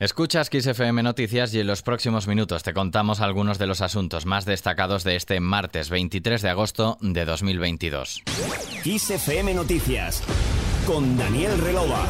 Escuchas FM Noticias y en los próximos minutos te contamos algunos de los asuntos más destacados de este martes 23 de agosto de 2022. FM Noticias con Daniel Relova.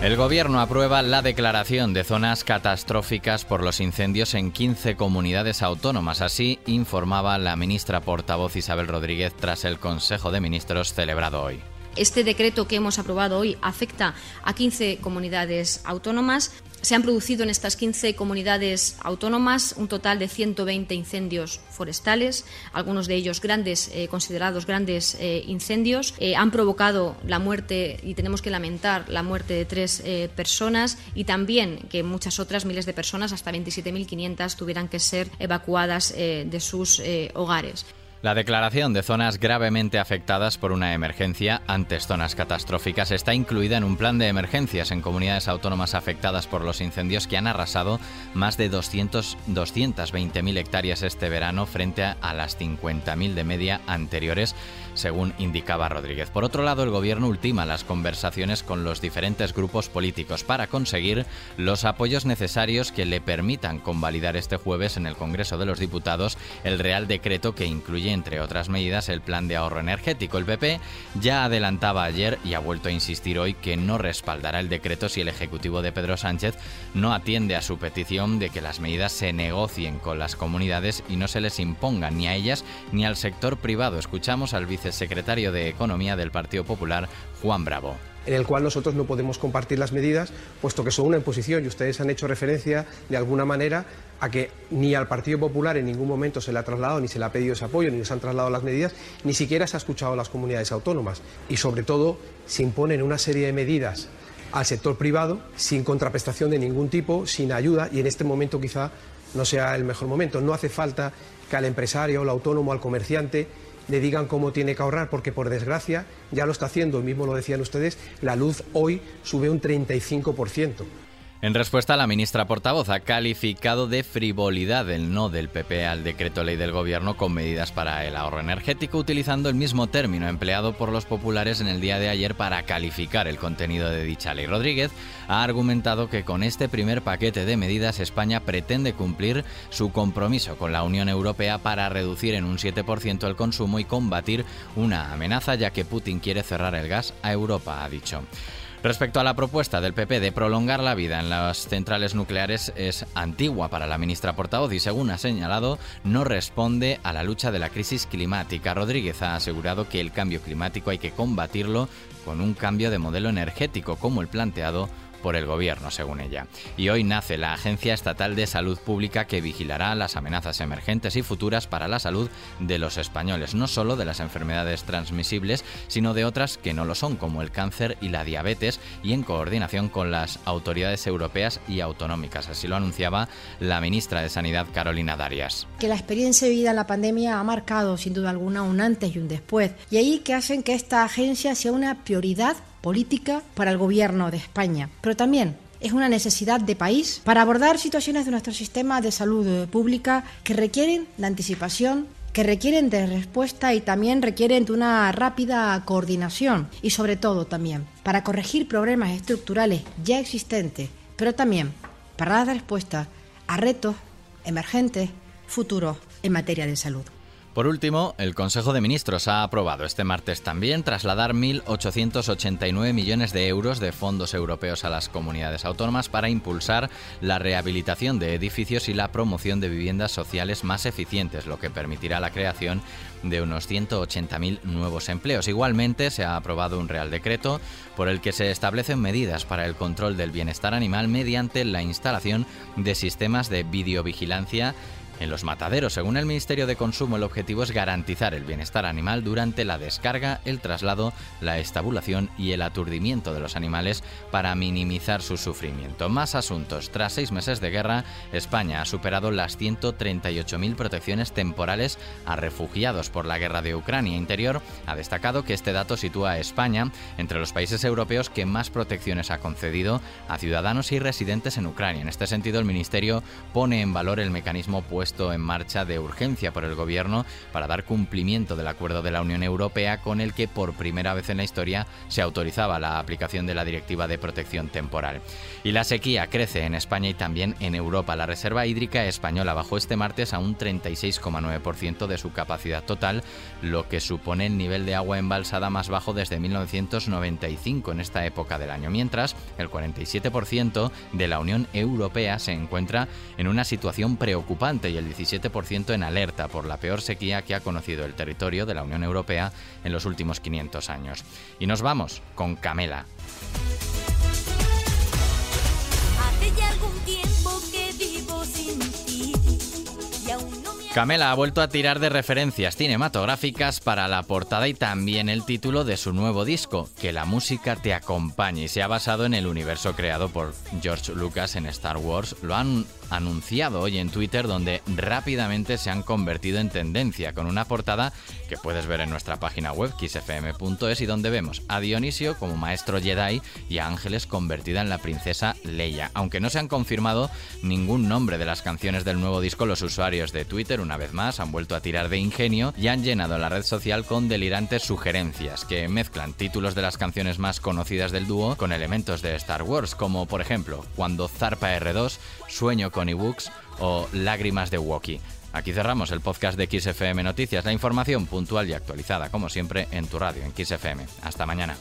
El gobierno aprueba la declaración de zonas catastróficas por los incendios en 15 comunidades autónomas. Así informaba la ministra portavoz Isabel Rodríguez tras el Consejo de Ministros celebrado hoy. Este decreto que hemos aprobado hoy afecta a 15 comunidades autónomas. Se han producido en estas 15 comunidades autónomas un total de 120 incendios forestales, algunos de ellos grandes, eh, considerados grandes eh, incendios. Eh, han provocado la muerte, y tenemos que lamentar, la muerte de tres personas y también que muchas otras miles de personas, hasta 27.500, tuvieran que ser evacuadas de sus hogares. La declaración de zonas gravemente afectadas por una emergencia antes zonas catastróficas está incluida en un plan de emergencias en comunidades autónomas afectadas por los incendios que han arrasado más de 200, 220.000 hectáreas este verano frente a las 50.000 de media anteriores, según indicaba Rodríguez. Por otro lado, el Gobierno ultima las conversaciones con los diferentes grupos políticos para conseguir los apoyos necesarios que le permitan convalidar este jueves en el Congreso de los Diputados el Real Decreto que incluye entre otras medidas, el plan de ahorro energético. El PP ya adelantaba ayer y ha vuelto a insistir hoy que no respaldará el decreto si el Ejecutivo de Pedro Sánchez no atiende a su petición de que las medidas se negocien con las comunidades y no se les impongan ni a ellas ni al sector privado. Escuchamos al vicesecretario de Economía del Partido Popular, Juan Bravo en el cual nosotros no podemos compartir las medidas, puesto que son una imposición y ustedes han hecho referencia de alguna manera a que ni al Partido Popular en ningún momento se le ha trasladado, ni se le ha pedido ese apoyo, ni se han trasladado las medidas, ni siquiera se ha escuchado a las comunidades autónomas. Y sobre todo se imponen una serie de medidas al sector privado sin contraprestación de ningún tipo, sin ayuda, y en este momento quizá no sea el mejor momento. No hace falta que al empresario, al autónomo, al comerciante le digan cómo tiene que ahorrar, porque por desgracia ya lo está haciendo, mismo lo decían ustedes, la luz hoy sube un 35%. En respuesta, la ministra portavoz ha calificado de frivolidad el no del PP al decreto ley del Gobierno con medidas para el ahorro energético, utilizando el mismo término empleado por los populares en el día de ayer para calificar el contenido de dicha ley. Rodríguez ha argumentado que con este primer paquete de medidas España pretende cumplir su compromiso con la Unión Europea para reducir en un 7% el consumo y combatir una amenaza, ya que Putin quiere cerrar el gas a Europa, ha dicho. Respecto a la propuesta del PP de prolongar la vida en las centrales nucleares es antigua para la ministra portavoz y según ha señalado no responde a la lucha de la crisis climática. Rodríguez ha asegurado que el cambio climático hay que combatirlo con un cambio de modelo energético como el planteado por el gobierno, según ella. Y hoy nace la Agencia Estatal de Salud Pública que vigilará las amenazas emergentes y futuras para la salud de los españoles, no solo de las enfermedades transmisibles, sino de otras que no lo son, como el cáncer y la diabetes, y en coordinación con las autoridades europeas y autonómicas. Así lo anunciaba la ministra de Sanidad, Carolina Darias. Que la experiencia vivida en la pandemia ha marcado, sin duda alguna, un antes y un después. Y ahí que hacen que esta agencia sea una prioridad política para el gobierno de España, pero también es una necesidad de país para abordar situaciones de nuestro sistema de salud pública que requieren la anticipación, que requieren de respuesta y también requieren de una rápida coordinación y sobre todo también para corregir problemas estructurales ya existentes, pero también para dar respuesta a retos emergentes futuros en materia de salud. Por último, el Consejo de Ministros ha aprobado este martes también trasladar 1.889 millones de euros de fondos europeos a las comunidades autónomas para impulsar la rehabilitación de edificios y la promoción de viviendas sociales más eficientes, lo que permitirá la creación de unos 180.000 nuevos empleos. Igualmente, se ha aprobado un Real Decreto por el que se establecen medidas para el control del bienestar animal mediante la instalación de sistemas de videovigilancia en los mataderos, según el Ministerio de Consumo, el objetivo es garantizar el bienestar animal durante la descarga, el traslado, la estabulación y el aturdimiento de los animales para minimizar su sufrimiento. Más asuntos. Tras seis meses de guerra, España ha superado las 138.000 protecciones temporales a refugiados por la guerra de Ucrania. Interior ha destacado que este dato sitúa a España entre los países europeos que más protecciones ha concedido a ciudadanos y residentes en Ucrania. En este sentido, el Ministerio pone en valor el mecanismo puesto puesto en marcha de urgencia por el Gobierno para dar cumplimiento del acuerdo de la Unión Europea con el que por primera vez en la historia se autorizaba la aplicación de la Directiva de Protección Temporal. Y la sequía crece en España y también en Europa. La Reserva Hídrica Española bajó este martes a un 36,9% de su capacidad total, lo que supone el nivel de agua embalsada más bajo desde 1995 en esta época del año, mientras el 47% de la Unión Europea se encuentra en una situación preocupante y el 17% en alerta por la peor sequía que ha conocido el territorio de la Unión Europea en los últimos 500 años. Y nos vamos con Camela. Camela ha vuelto a tirar de referencias cinematográficas para la portada y también el título de su nuevo disco, Que la música te acompañe, y se ha basado en el universo creado por George Lucas en Star Wars. Lo han anunciado hoy en Twitter donde rápidamente se han convertido en tendencia con una portada que puedes ver en nuestra página web xfm.es y donde vemos a Dionisio como maestro Jedi y a Ángeles convertida en la princesa Leia. Aunque no se han confirmado ningún nombre de las canciones del nuevo disco, los usuarios de Twitter una vez más han vuelto a tirar de ingenio y han llenado la red social con delirantes sugerencias que mezclan títulos de las canciones más conocidas del dúo con elementos de Star Wars, como por ejemplo cuando zarpa R2, sueño con o Lágrimas de Woki. Aquí cerramos el podcast de XFM Noticias, la información puntual y actualizada, como siempre, en tu radio, en XFM. Hasta mañana.